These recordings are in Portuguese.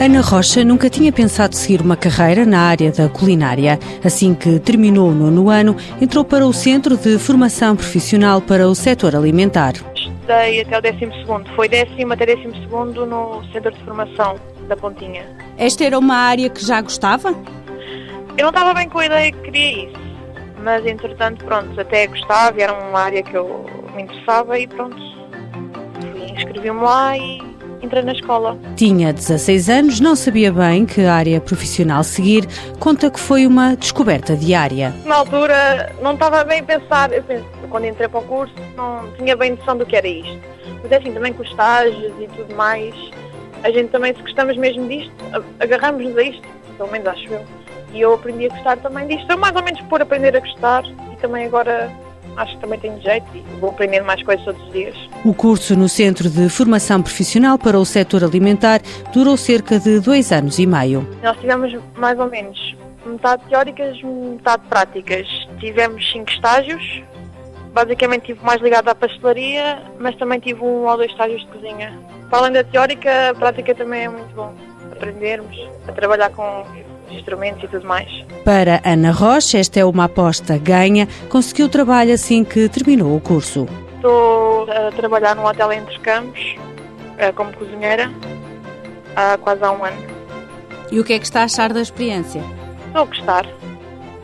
Ana Rocha nunca tinha pensado seguir uma carreira na área da culinária. Assim que terminou o nono ano, entrou para o Centro de Formação Profissional para o Setor Alimentar. Estudei até o décimo segundo. Foi décimo até décimo segundo no Centro de Formação da Pontinha. Esta era uma área que já gostava? Eu não estava bem com a ideia que queria isso. Mas, entretanto, pronto, até gostava, era uma área que eu me interessava e pronto. Inscrevi-me lá e entrei na escola. Tinha 16 anos, não sabia bem que área profissional seguir. Conta que foi uma descoberta diária. Na altura não estava bem a pensar, eu penso, quando entrei para o curso não tinha bem noção do que era isto. Mas é assim, também com os estágios e tudo mais, a gente também, se gostamos mesmo disto, agarramos-nos a isto, pelo menos acho eu. E eu aprendi a gostar também disto. Foi mais ou menos por aprender a gostar e também agora acho que também tenho jeito e vou aprendendo mais coisas todos os dias. O curso no Centro de Formação Profissional para o Setor Alimentar durou cerca de dois anos e meio. Nós tivemos mais ou menos metade teóricas, metade práticas. Tivemos cinco estágios. Basicamente tive mais ligado à pastelaria, mas também tive um ou dois estágios de cozinha. Para além da teórica, a prática também é muito bom. Aprendermos a trabalhar com instrumentos e tudo mais. Para Ana Rocha, esta é uma aposta ganha. Conseguiu trabalho assim que terminou o curso. Estou a trabalhar num hotel entre campos, eh, como cozinheira, há quase há um ano. E o que é que está a achar da experiência? Estou a gostar.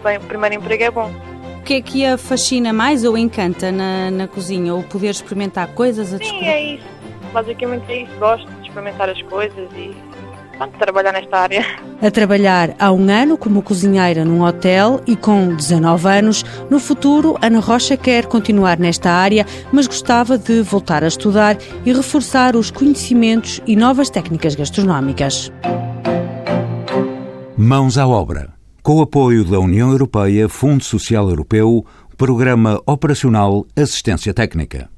Bem, o primeiro emprego é bom. O que é que a fascina mais ou encanta na, na cozinha? Ou poder experimentar coisas a Sim, é isso. Basicamente é isso. Gosto de experimentar as coisas e pronto, trabalhar nesta área. A trabalhar há um ano como cozinheira num hotel e com 19 anos, no futuro Ana Rocha quer continuar nesta área, mas gostava de voltar a estudar e reforçar os conhecimentos e novas técnicas gastronómicas. Mãos à obra. Com o apoio da União Europeia, Fundo Social Europeu, Programa Operacional Assistência Técnica.